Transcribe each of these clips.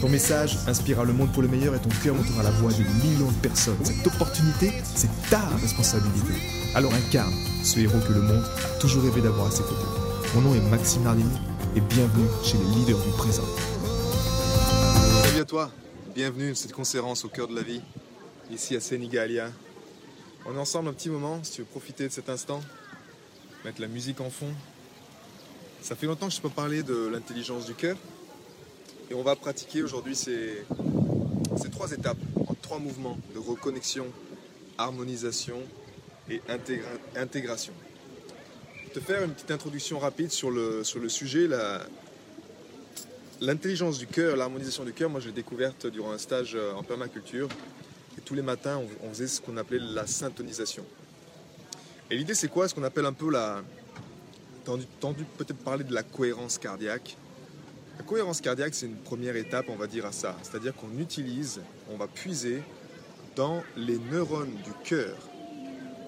Ton message inspirera le monde pour le meilleur et ton cœur montera la voix de millions de personnes. Cette opportunité, c'est ta responsabilité. Alors incarne ce héros que le monde a toujours rêvé d'avoir à ses côtés. Mon nom est Maxime Nardini et bienvenue chez les leaders du présent. Salut à toi, bienvenue à cette conférence au cœur de la vie, ici à Sénégalia. On est ensemble un petit moment, si tu veux profiter de cet instant, mettre la musique en fond. Ça fait longtemps que je peux parler de l'intelligence du cœur. Et on va pratiquer aujourd'hui ces, ces trois étapes en trois mouvements de reconnexion, harmonisation et intégra- intégration. Te faire une petite introduction rapide sur le, sur le sujet. L'intelligence du cœur, l'harmonisation du cœur, moi je l'ai découverte durant un stage euh, en permaculture. Et tous les matins, on, faisait ce qu'on appelait la syntonisation. Et l'idée, c'est quoi? Ce qu'on appelle un peu la. Entendu peut-être parler de la cohérence cardiaque. La cohérence cardiaque, c'est une première étape, on va dire, à ça. C'est-à-dire qu'on utilise, on va puiser dans les neurones du cœur,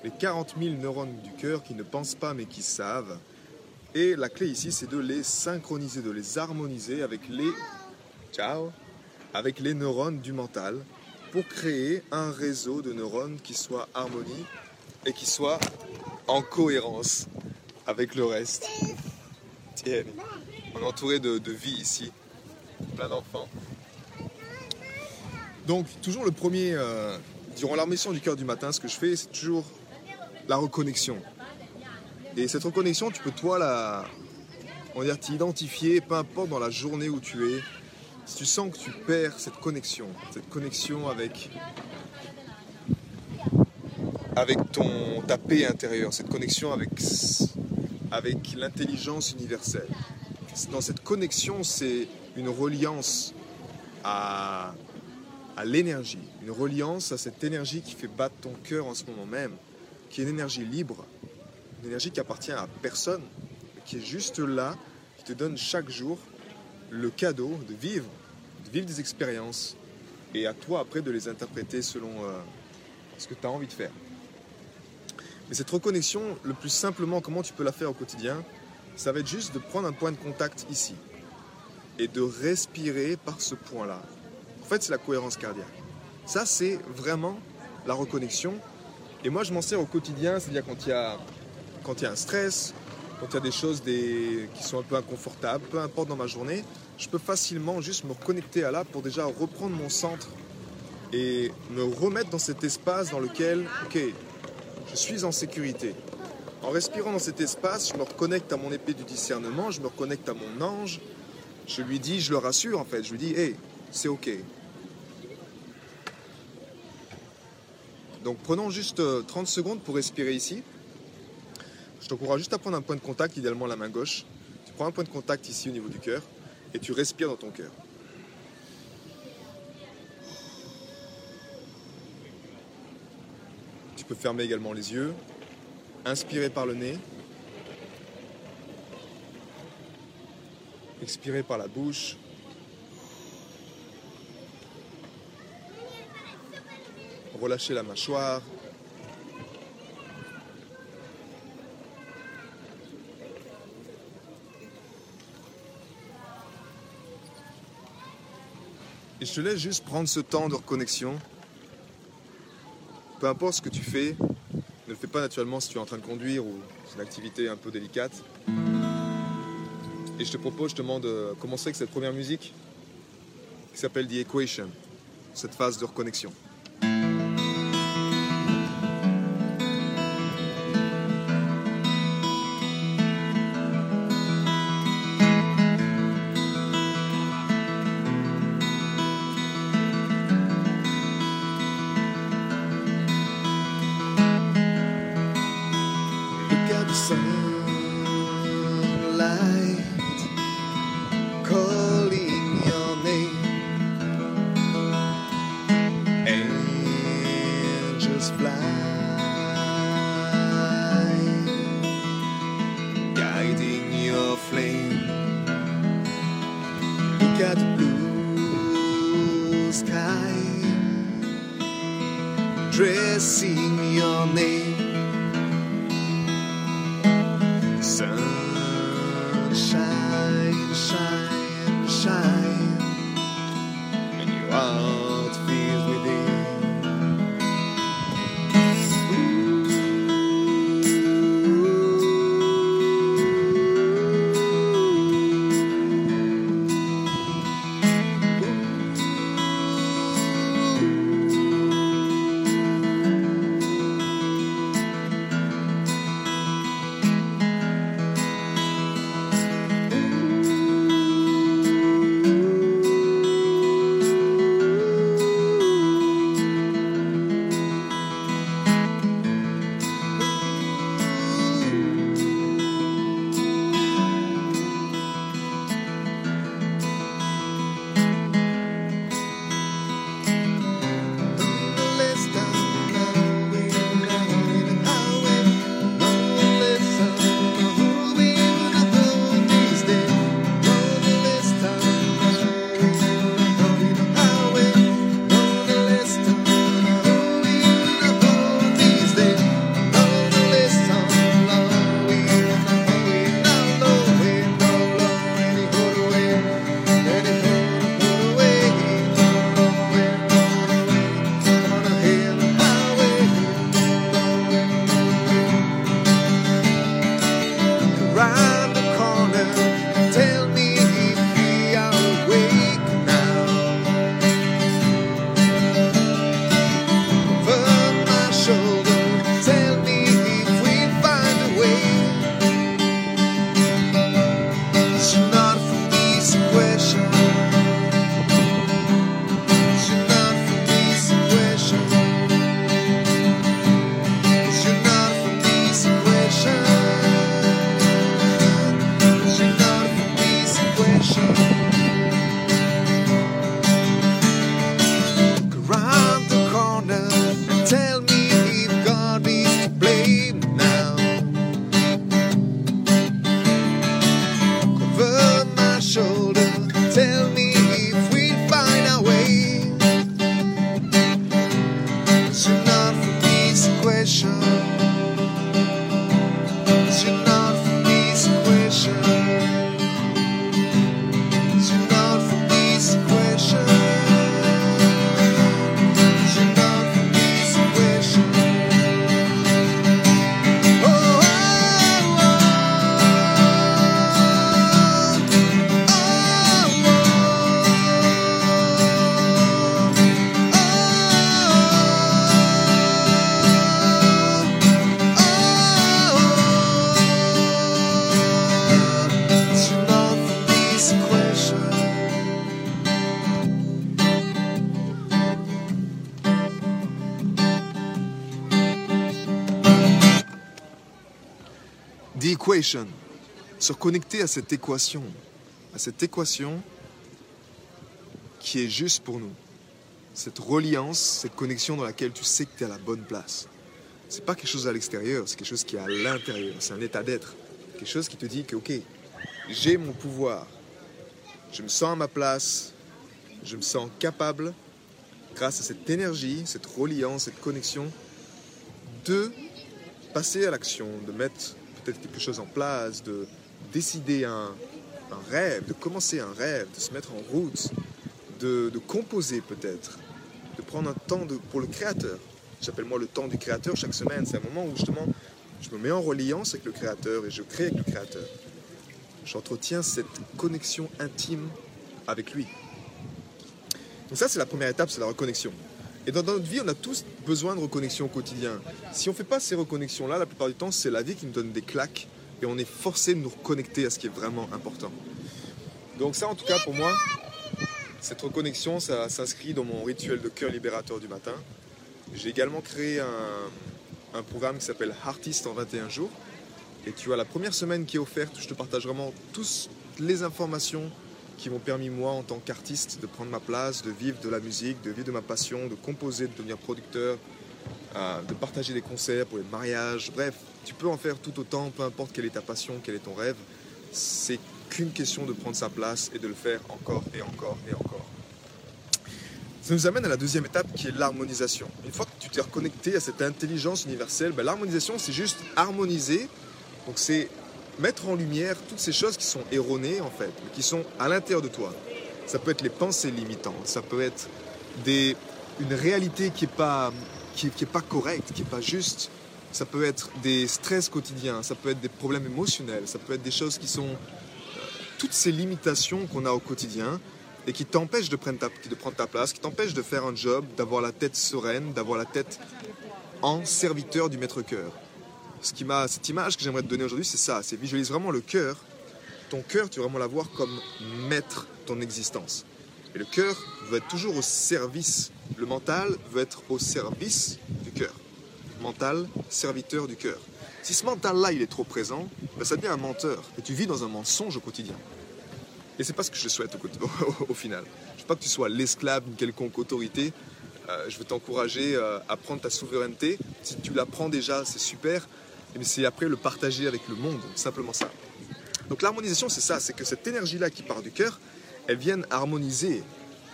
les 40 000 neurones du cœur qui ne pensent pas mais qui savent. Et la clé ici, c'est de les synchroniser, de les harmoniser avec les. Ciao Avec les neurones du mental pour créer un réseau de neurones qui soit harmonie et qui soit en cohérence avec le reste. Tiens, on est entouré de, de vie ici, plein d'enfants. Donc, toujours le premier, euh, durant la mission du cœur du matin, ce que je fais, c'est toujours la reconnexion. Et cette reconnexion, tu peux toi la, on va dire, t'identifier, peu importe dans la journée où tu es, si tu sens que tu perds cette connexion, cette connexion avec, avec ton, ta paix intérieure, cette connexion avec, avec l'intelligence universelle. Dans cette connexion, c'est une reliance à, l'énergie, une reliance à cette énergie qui fait battre ton cœur en ce moment même, qui est une énergie libre, une énergie qui appartient à personne, qui est juste là, qui te donne chaque jour le cadeau de vivre, de vivre des expériences, et à toi après de les interpréter selon euh, ce que tu as envie de faire. Mais cette reconnexion, le plus simplement, comment tu peux la faire au quotidien, ça va être juste de prendre un point de contact ici et de respirer par ce point-là. En fait, c'est la cohérence cardiaque. Ça, c'est vraiment la reconnexion. Et moi, je m'en sers au quotidien, c'est-à-dire quand il y a, quand il y a un stress, quand il y a des choses qui sont un peu inconfortables, peu importe dans ma journée, je peux facilement juste me reconnecter à là pour déjà reprendre mon centre et me remettre dans cet espace dans lequel, ok, je suis en sécurité. En respirant dans cet espace, je me reconnecte à mon épée du discernement, je me reconnecte à mon ange. Je lui dis, je le rassure en fait, je lui dis, hé, c'est ok. Donc prenons juste euh, 30 secondes pour respirer ici. Je t'encourage juste à prendre un point de contact, idéalement la main gauche. Tu prends un point de contact ici au niveau du cœur et tu respires dans ton cœur. Tu peux fermer également les yeux. Inspirer par le nez. Expirer par la bouche. Relâcher la mâchoire. Et je te laisse juste prendre ce temps de reconnexion. Peu importe ce que tu fais, ne le fais pas naturellement si tu es en train de conduire ou c'est une activité un peu délicate. Et je te propose justement de commencer avec cette première musique qui s'appelle The Equation, cette phase de reconnexion. cold. you equation. Se reconnecter à cette équation. À cette équation qui est juste pour nous. Cette reliance, cette connexion dans laquelle tu sais que tu es à la bonne place. C'est pas quelque chose à l'extérieur, c'est quelque chose qui est à l'intérieur. C'est un état d'être. Quelque chose qui te dit que, ok, j'ai mon pouvoir. Je me sens à ma place. Je me sens capable, grâce à cette énergie, cette reliance, cette connexion, de passer à l'action, de mettre peut-être quelque chose en place, de décider un, rêve, de commencer un rêve, de se mettre en route, de, composer peut-être, de prendre un temps pour le créateur. J'appelle moi le temps du créateur chaque semaine. C'est un moment où justement je me mets en reliance avec le créateur et je crée avec le créateur. J'entretiens cette connexion intime avec lui. Donc ça, c'est la première étape, c'est la reconnexion. Et dans, notre vie, on a tous besoin de reconnexion au quotidien. Si on ne fait pas ces reconnexions-là, la plupart du temps, c'est la vie qui nous donne des claques et on est forcé de nous reconnecter à ce qui est vraiment important. Donc ça, en tout cas, pour moi, cette reconnexion, ça s'inscrit dans mon rituel de cœur libérateur du matin. J'ai également créé un, programme qui s'appelle Artist en 21 jours. Et tu vois, la première semaine qui est offerte, je te partage vraiment toutes les informations qui m'ont permis, moi, en tant qu'artiste, de prendre ma place, de vivre de la musique, de vivre de ma passion, de composer, de devenir producteur, euh, de partager des concerts pour les mariages. Bref, tu peux en faire tout autant, peu importe quelle est ta passion, quel est ton rêve. C'est qu'une question de prendre sa place et de le faire encore et encore et encore. Ça nous amène à la deuxième étape qui est l'harmonisation. Une fois que tu t'es reconnecté à cette intelligence universelle, ben, l'harmonisation c'est juste harmoniser. Donc c'est mettre en lumière toutes ces choses qui sont erronées en fait, qui sont à l'intérieur de toi. Ça peut être les pensées limitantes, ça peut être des, une réalité qui n'est pas, qui, qui pas correcte, qui n'est pas juste. Ça peut être des stress quotidiens, ça peut être des problèmes émotionnels, ça peut être des choses qui sont toutes ces limitations qu'on a au quotidien et qui t'empêchent de prendre, ta, de prendre ta place, qui t'empêchent de faire un job, d'avoir la tête sereine, d'avoir la tête en serviteur du maître-cœur. Ce qui m'a, cette image que j'aimerais te donner aujourd'hui, c'est ça, c'est visualise vraiment le cœur. Ton cœur, tu vas vraiment l'avoir comme maître ton existence. Et le cœur veut être toujours au service. Le mental veut être au service du cœur. Mental, serviteur du cœur. Si ce mental-là, il est trop présent, ben ça devient un menteur. Et tu vis dans un mensonge au quotidien. Et c'est pas ce que je te souhaite au, final. Je veux pas que tu sois l'esclave d'une quelconque autorité. Euh, je veux t'encourager euh, à prendre ta souveraineté. Si tu la prends déjà, c'est super. Mais c'est après le partager avec le monde, simplement ça. Donc l'harmonisation, c'est ça, c'est que cette énergie-là qui part du cœur, elle vient harmoniser.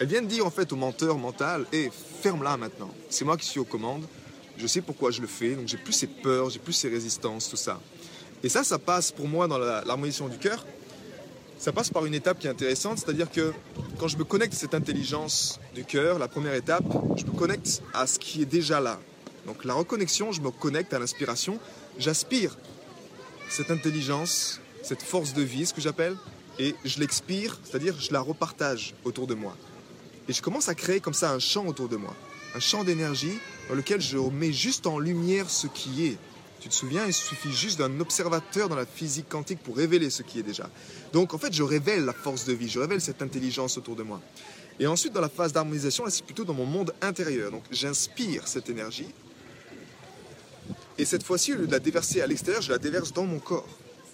Elle vient dire en fait au menteur mental, hé, ferme-la maintenant. C'est moi qui suis aux commandes je sais pourquoi je le fais, donc j'ai plus ces peurs, j'ai plus ces résistances, tout ça. Et ça, ça passe pour moi dans l'harmonisation du cœur, ça passe par une étape qui est intéressante, c'est-à-dire que quand je me connecte à cette intelligence du cœur, la première étape, je me connecte à ce qui est déjà là. Donc la reconnexion, je me connecte à l'inspiration, j'aspire cette intelligence, cette force de vie, ce que j'appelle, et je l'expire, c'est-à-dire je la repartage autour de moi. Et je commence à créer comme ça un champ autour de moi, un champ d'énergie dans lequel je mets juste en lumière ce qui est. Tu te souviens, il suffit juste d'un observateur dans la physique quantique pour révéler ce qui est déjà. Donc en fait, je révèle la force de vie, je révèle cette intelligence autour de moi. Et ensuite, dans la phase d'harmonisation, là, c'est plutôt dans mon monde intérieur. Donc j'inspire cette énergie. Et cette fois-ci, au lieu de la déverser à l'extérieur, je la déverse dans mon corps.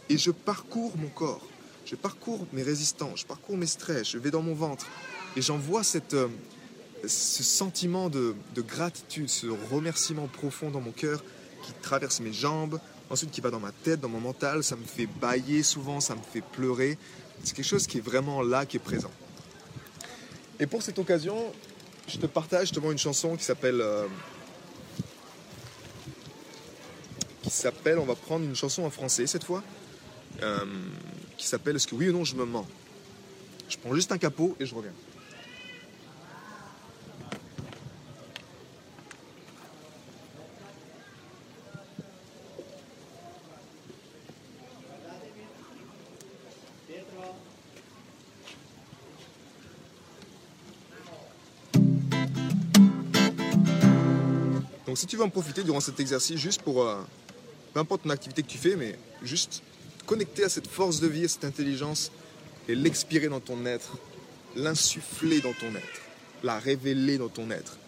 Et je parcours mon corps. Je parcours mes résistants, je parcours mes stress, je vais dans mon ventre. Et j'envoie cette, euh, ce sentiment de, gratitude, ce remerciement profond dans mon cœur qui traverse mes jambes, ensuite qui va dans ma tête, dans mon mental, ça me fait bailler souvent, ça me fait pleurer. C'est quelque chose qui est vraiment là, qui est présent. Et pour cette occasion, je te partage justement une chanson qui s'appelle... Euh, qui s'appelle, on va prendre une chanson en français cette fois, euh, qui s'appelle Est-ce que oui ou non je me mens? Je prends juste un capot et je reviens. Donc si tu veux en profiter durant cet exercice, juste pour, euh, peu importe ton activité que tu fais, mais juste connecter à cette force de vie, à cette intelligence, et l'expirer dans ton être, l'insuffler dans ton être, la révéler dans ton être.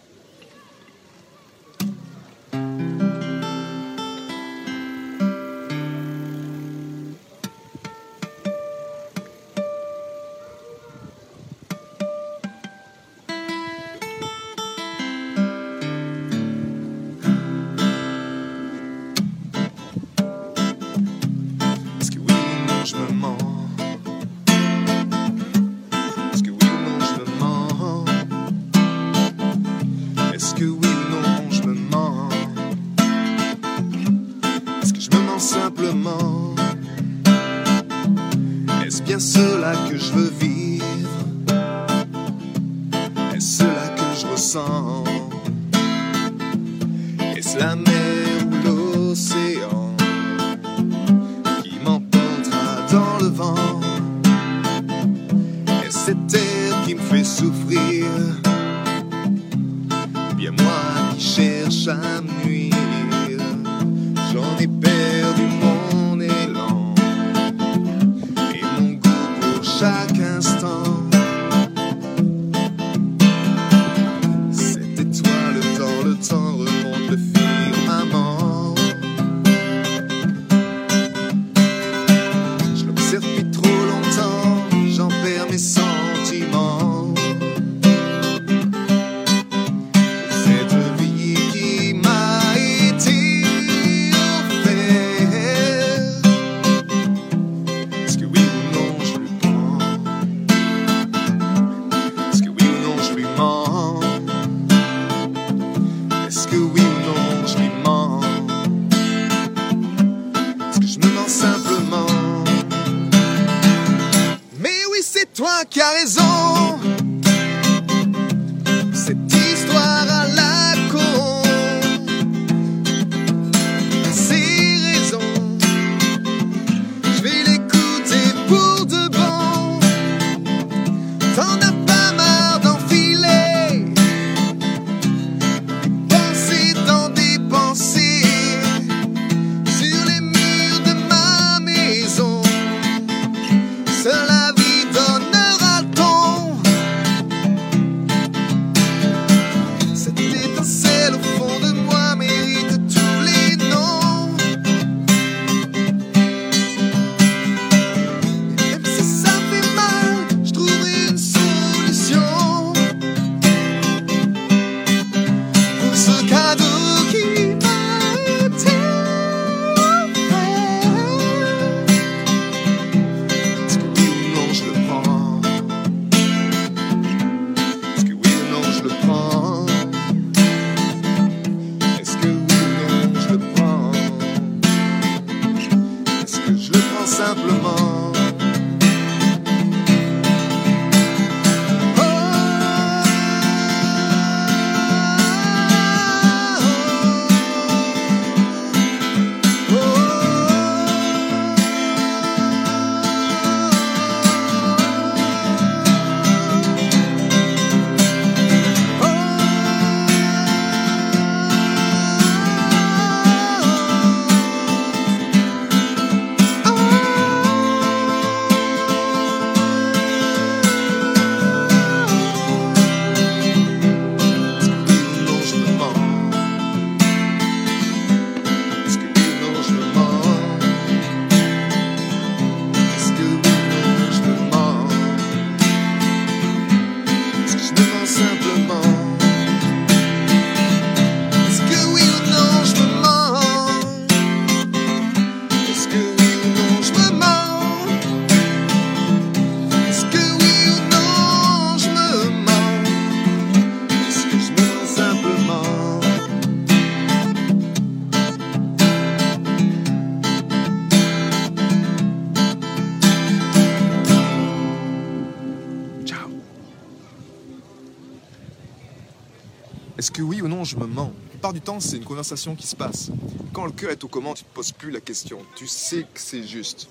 Je me mens La plupart du temps, c'est une conversation qui se passe. Quand le cœur est au commandes, tu ne te poses plus la question. Tu sais que c'est juste.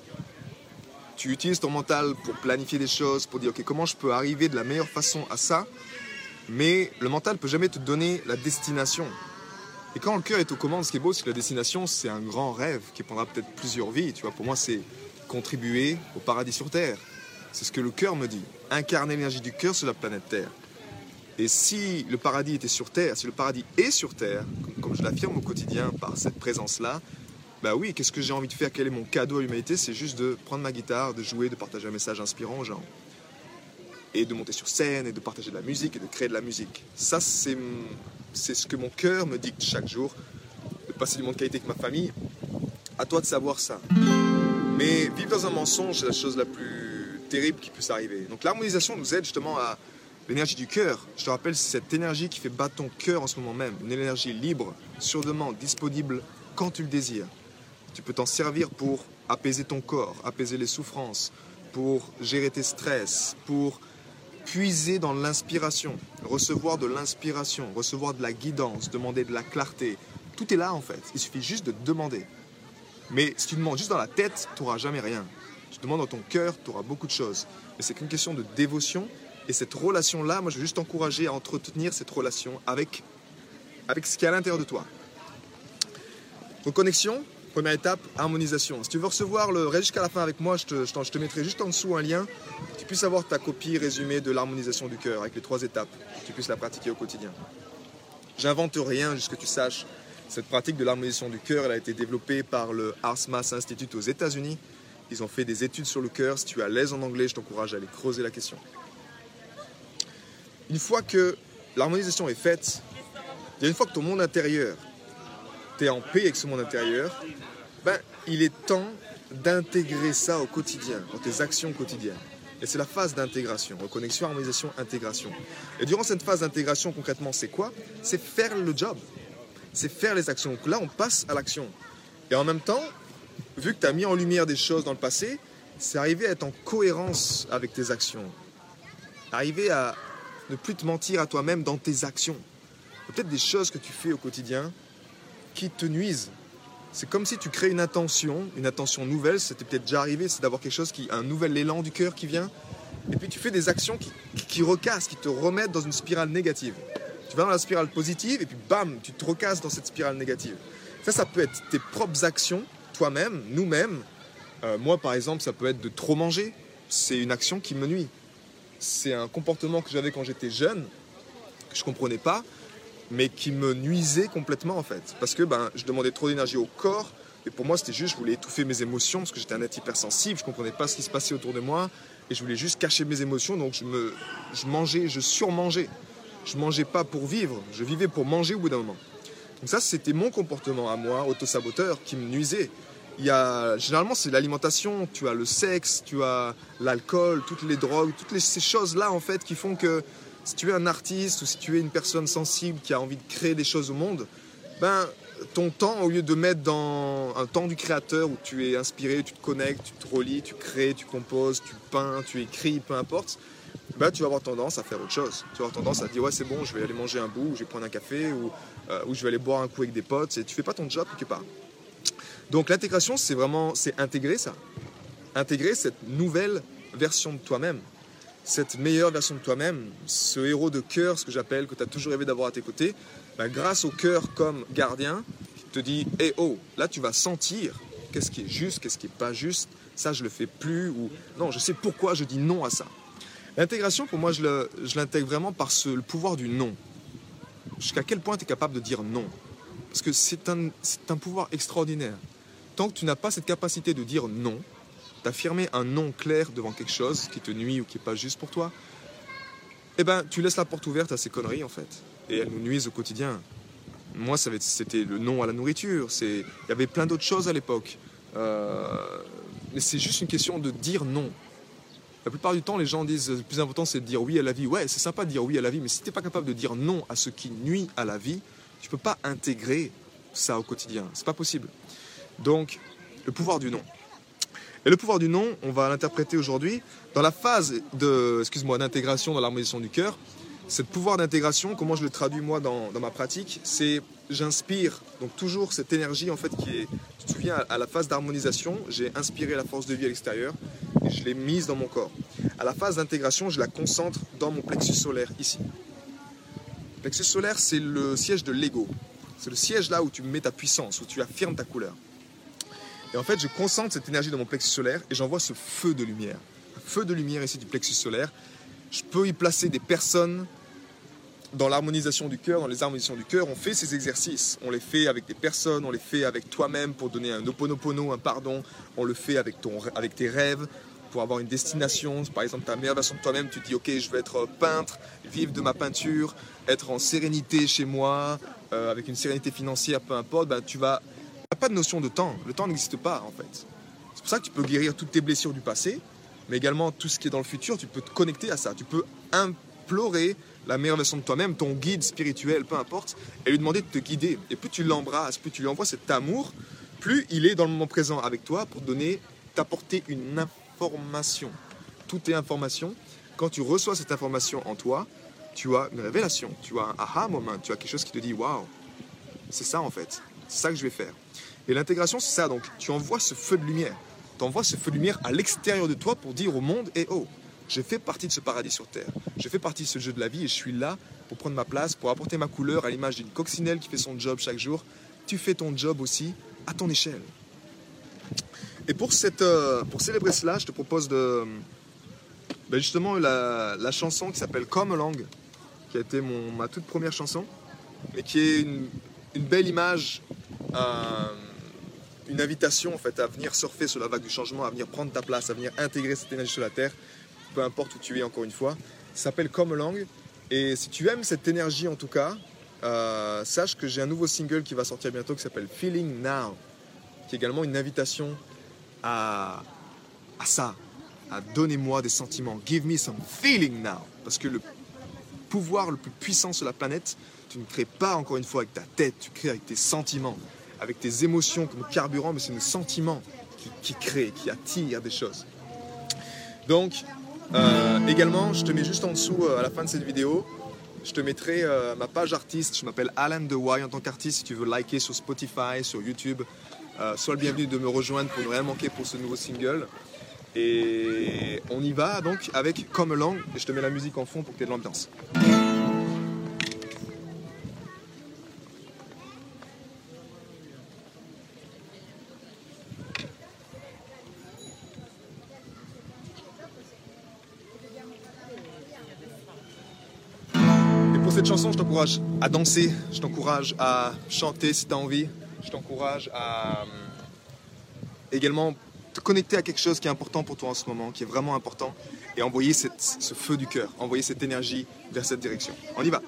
Tu utilises ton mental pour planifier des choses, pour dire ok comment je peux arriver de la meilleure façon à ça? Mais le mental ne peut jamais te donner la destination. Et quand le cœur est aux commandes, ce qui est beau, c'est que la destination, c'est un grand rêve qui prendra peut-être plusieurs vies. Tu vois, pour moi, c'est contribuer au paradis sur Terre. C'est ce que le cœur me dit. Incarner l'énergie du cœur sur la planète Terre. Et si le paradis était sur Terre, si le paradis est sur Terre, comme je l'affirme au quotidien par cette présence-là, bah oui, qu'est-ce que j'ai envie de faire? Quel est mon cadeau à l'humanité? C'est juste de prendre ma guitare, de jouer, de partager un message inspirant aux gens. Et de monter sur scène, et de partager de la musique, et de créer de la musique. Ça, c'est c'est ce que mon cœur me dicte chaque jour, de passer du monde de qualité avec ma famille. À toi de savoir ça. Mais vivre dans un mensonge, c'est la chose la plus terrible qui puisse arriver. Donc l'harmonisation nous aide justement à l'énergie du cœur. Je te rappelle, c'est cette énergie qui fait battre ton cœur en ce moment même. Une énergie libre, sur demande, disponible quand tu le désires. Tu peux t'en servir pour apaiser ton corps, apaiser les souffrances, pour gérer tes stress, pour puiser dans l'inspiration, recevoir de l'inspiration, recevoir de la guidance, demander de la clarté. Tout est là en fait. Il suffit juste de demander. Mais si tu demandes juste dans la tête, tu n'auras jamais rien. Tu demandes dans ton cœur, tu auras beaucoup de choses. Mais c'est qu'une question de dévotion. Et cette relation-là, moi je veux juste t'encourager à entretenir cette relation avec, avec ce qui est à l'intérieur de toi. Reconnexion, Première étape, harmonisation. Si tu veux recevoir le reste jusqu'à la fin avec moi, je te, je, te, mettrai juste en dessous un lien. Tu puisses avoir ta copie résumée de l'harmonisation du cœur avec les trois étapes. Que tu puisses la pratiquer au quotidien. J'invente rien, juste que tu saches. Cette pratique de l'harmonisation du cœur, elle a été développée par le Mass Institute aux États-Unis. Ils ont fait des études sur le cœur. Si tu es à l'aise en anglais, je t'encourage à aller creuser la question. Une fois que l'harmonisation est faite, a une fois que ton monde intérieur en paix avec ce monde intérieur, ben, il est temps d'intégrer ça au quotidien, dans tes actions quotidiennes. Et c'est la phase d'intégration, reconnexion, harmonisation, intégration. Et durant cette phase d'intégration, concrètement, c'est quoi? C'est faire le job. C'est faire les actions. Donc là, on passe à l'action. Et en même temps, vu que tu as mis en lumière des choses dans le passé, c'est arriver à être en cohérence avec tes actions. Arriver à ne plus te mentir à toi-même dans tes actions. Peut-être des choses que tu fais au quotidien qui te nuisent. C'est comme si tu crées une intention, une intention nouvelle, c'était peut-être déjà arrivé, c'est d'avoir quelque chose qui, un nouvel élan du cœur qui vient, et puis tu fais des actions qui, qui, recassent, qui te remettent dans une spirale négative. Tu vas dans la spirale positive, et puis bam, tu te recasses dans cette spirale négative. Ça, ça peut être tes propres actions, toi-même, nous-mêmes. Euh, moi, par exemple, ça peut être de trop manger. C'est une action qui me nuit. C'est un comportement que j'avais quand j'étais jeune, que je ne comprenais pas mais qui me nuisait complètement en fait. Parce que ben, je demandais trop d'énergie au corps, et pour moi c'était juste, je voulais étouffer mes émotions, parce que j'étais un être hypersensible, je ne comprenais pas ce qui se passait autour de moi, et je voulais juste cacher mes émotions, donc je, me, je mangeais, je surmangeais. Je mangeais pas pour vivre, je vivais pour manger au bout d'un moment. Donc ça c'était mon comportement à moi, autosaboteur, qui me nuisait. Il y a, généralement c'est l'alimentation, tu as le sexe, tu as l'alcool, toutes les drogues, toutes ces choses-là en fait qui font que si tu es un artiste ou si tu es une personne sensible qui a envie de créer des choses au monde, ben, ton temps, au lieu de mettre dans un temps du créateur où tu es inspiré, tu te connectes, tu te relis, tu crées, tu composes, tu peins, tu écris, peu importe, ben, tu vas avoir tendance à faire autre chose. Tu vas avoir tendance à dire ouais c'est bon, je vais aller manger un bout, ou je vais prendre un café, ou, euh, ou je vais aller boire un coup avec des potes, et tu fais pas ton job quelque part. Donc l'intégration, c'est vraiment, c'est intégrer ça. Intégrer cette nouvelle version de toi-même cette meilleure version de toi-même, ce héros de cœur, ce que j'appelle, que tu as toujours rêvé d'avoir à tes côtés, bah, grâce au cœur comme gardien, qui te dit Hé hey, oh, là tu vas sentir qu'est-ce qui est juste, qu'est-ce qui n'est pas juste, ça je le fais plus, ou non, je sais pourquoi je dis non à ça. L'intégration, pour moi, je l'intègre vraiment par ce, le pouvoir du non. Jusqu'à quel point tu es capable de dire non? Parce que c'est un, un pouvoir extraordinaire. Tant que tu n'as pas cette capacité de dire non, d'affirmer un non clair devant quelque chose qui te nuit ou qui n'est pas juste pour toi, eh ben, tu laisses la porte ouverte à ces conneries en fait. Et elles nous nuisent au quotidien. Moi, c'était le non à la nourriture. Il y avait plein d'autres choses à l'époque. Euh, mais c'est juste une question de dire non. La plupart du temps, les gens disent le plus important, c'est de dire oui à la vie. Ouais, c'est sympa de dire oui à la vie, mais si tu n'es pas capable de dire non à ce qui nuit à la vie, tu ne peux pas intégrer ça au quotidien. C'est pas possible. Donc, le pouvoir du non. Et le pouvoir du non, on va l'interpréter aujourd'hui dans la phase d'intégration dans l'harmonisation du cœur. ce pouvoir d'intégration, comment je le traduis moi dans, ma pratique, c'est j'inspire donc toujours cette énergie en fait qui est, tu te souviens à la phase d'harmonisation, j'ai inspiré la force de vie à l'extérieur et je l'ai mise dans mon corps. À la phase d'intégration, je la concentre dans mon plexus solaire ici. Le plexus solaire, c'est le siège de l'ego. C'est le siège là où tu mets ta puissance, où tu affirmes ta couleur. Et en fait, je concentre cette énergie dans mon plexus solaire et j'envoie ce feu de lumière. Un feu de lumière ici du plexus solaire. Je peux y placer des personnes dans l'harmonisation du cœur, dans les harmonisations du cœur, on fait ces exercices. On les fait avec des personnes, on les fait avec toi-même pour donner un oponopono, un pardon. On le fait avec, ton, avec tes rêves pour avoir une destination. Par exemple, ta meilleure version de toi-même, tu te dis, ok, je vais être peintre, vivre de ma peinture, être en sérénité chez moi, euh, avec une sérénité financière, peu importe. Ben, tu vas, n'as pas de notion de temps. Le temps n'existe pas, en fait. C'est pour ça que tu peux guérir toutes tes blessures du passé, mais également tout ce qui est dans le futur, tu peux te connecter à ça. Tu peux implorer la meilleure version de toi-même, ton guide spirituel, peu importe, et lui demander de te guider. Et plus tu l'embrasses, plus tu lui envoies cet amour, plus il est dans le moment présent avec toi pour donner, t'apporter une information. Tout est information. Quand tu reçois cette information en toi, tu as une révélation, tu as un aha moment, tu as quelque chose qui te dit waouh, c'est ça en fait, c'est ça que je vais faire. Et l'intégration, c'est ça. Donc, tu envoies ce feu de lumière. Tu envoies ce feu de lumière à l'extérieur de toi pour dire au monde, et oh, je fais partie de ce paradis sur Terre. Je fais partie de ce jeu de la vie et je suis là pour prendre ma place, pour apporter ma couleur à l'image d'une coccinelle qui fait son job chaque jour. Tu fais ton job aussi à ton échelle. Et pour, cette, euh, célébrer cela, je te propose de, ben justement la, chanson qui s'appelle Come Along, qui a été ma toute première chanson, mais qui est une, belle image, euh, une invitation en fait à venir surfer sur la vague du changement, à venir prendre ta place, à venir intégrer cette énergie sur la Terre peu importe où tu es encore une fois. S'appelle Come Along. Et si tu aimes cette énergie en tout cas, euh, sache que j'ai un nouveau single qui va sortir bientôt qui s'appelle Feeling Now, qui est également une invitation à, à ça, à donnez-moi des sentiments, give me some feeling now. Parce que le pouvoir le plus puissant sur la planète, tu ne crées pas encore une fois avec ta tête, tu crées avec tes sentiments, avec tes émotions comme carburant, mais c'est nos sentiments qui, créent, qui attirent des choses. Donc, euh, également, je te mets juste en dessous, euh, à la fin de cette vidéo, je te mettrai euh, ma page artiste. Je m'appelle Alan DeWy en tant qu'artiste. Si tu veux liker sur Spotify, sur YouTube, sois le bienvenu de me rejoindre pour ne rien manquer pour ce nouveau single. Et on y va donc avec Come Along. Et je te mets la musique en fond pour que tu aies de l'ambiance. Chanson, je t'encourage à danser, je t'encourage à chanter si tu as envie, je t'encourage à euh, également te connecter à quelque chose qui est important pour toi en ce moment, qui est vraiment important, et envoyer ce feu du cœur, envoyer cette énergie vers cette direction. On y va.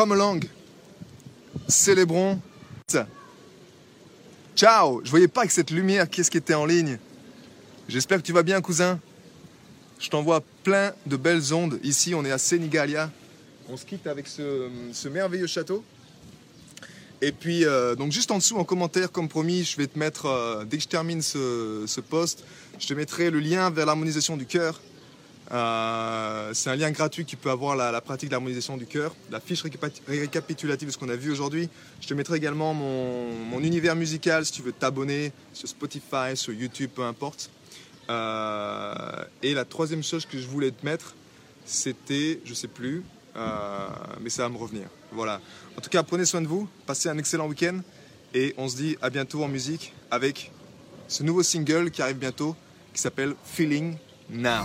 Come along. Célébrons. Ciao Je voyais pas que cette lumière, qu'est-ce qui était en ligne. J'espère que tu vas bien, cousin. Je t'envoie plein de belles ondes. Ici, on est à Senigalia. On se quitte avec ce, merveilleux château. Et puis, euh, donc juste en dessous, en commentaire, comme promis, je vais te mettre, euh, dès que je termine ce, ce post, je te mettrai le lien vers l'harmonisation du cœur. Euh, c'est un lien gratuit qui peut avoir la, pratique de l'harmonisation du cœur, la fiche récapitulative de ce qu'on a vu aujourd'hui. Je te mettrai également mon, univers musical si tu veux t'abonner sur Spotify, sur YouTube, peu importe. Euh, et la troisième chose que je voulais te mettre, c'était, je sais plus, euh, mais ça va me revenir. Voilà. En tout cas, prenez soin de vous, passez un excellent week-end et on se dit à bientôt en musique avec ce nouveau single qui arrive bientôt qui s'appelle Feeling Now.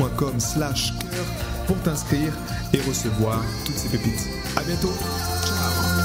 slash cœur pour t'inscrire et recevoir toutes ces pépites. À bientôt. Ciao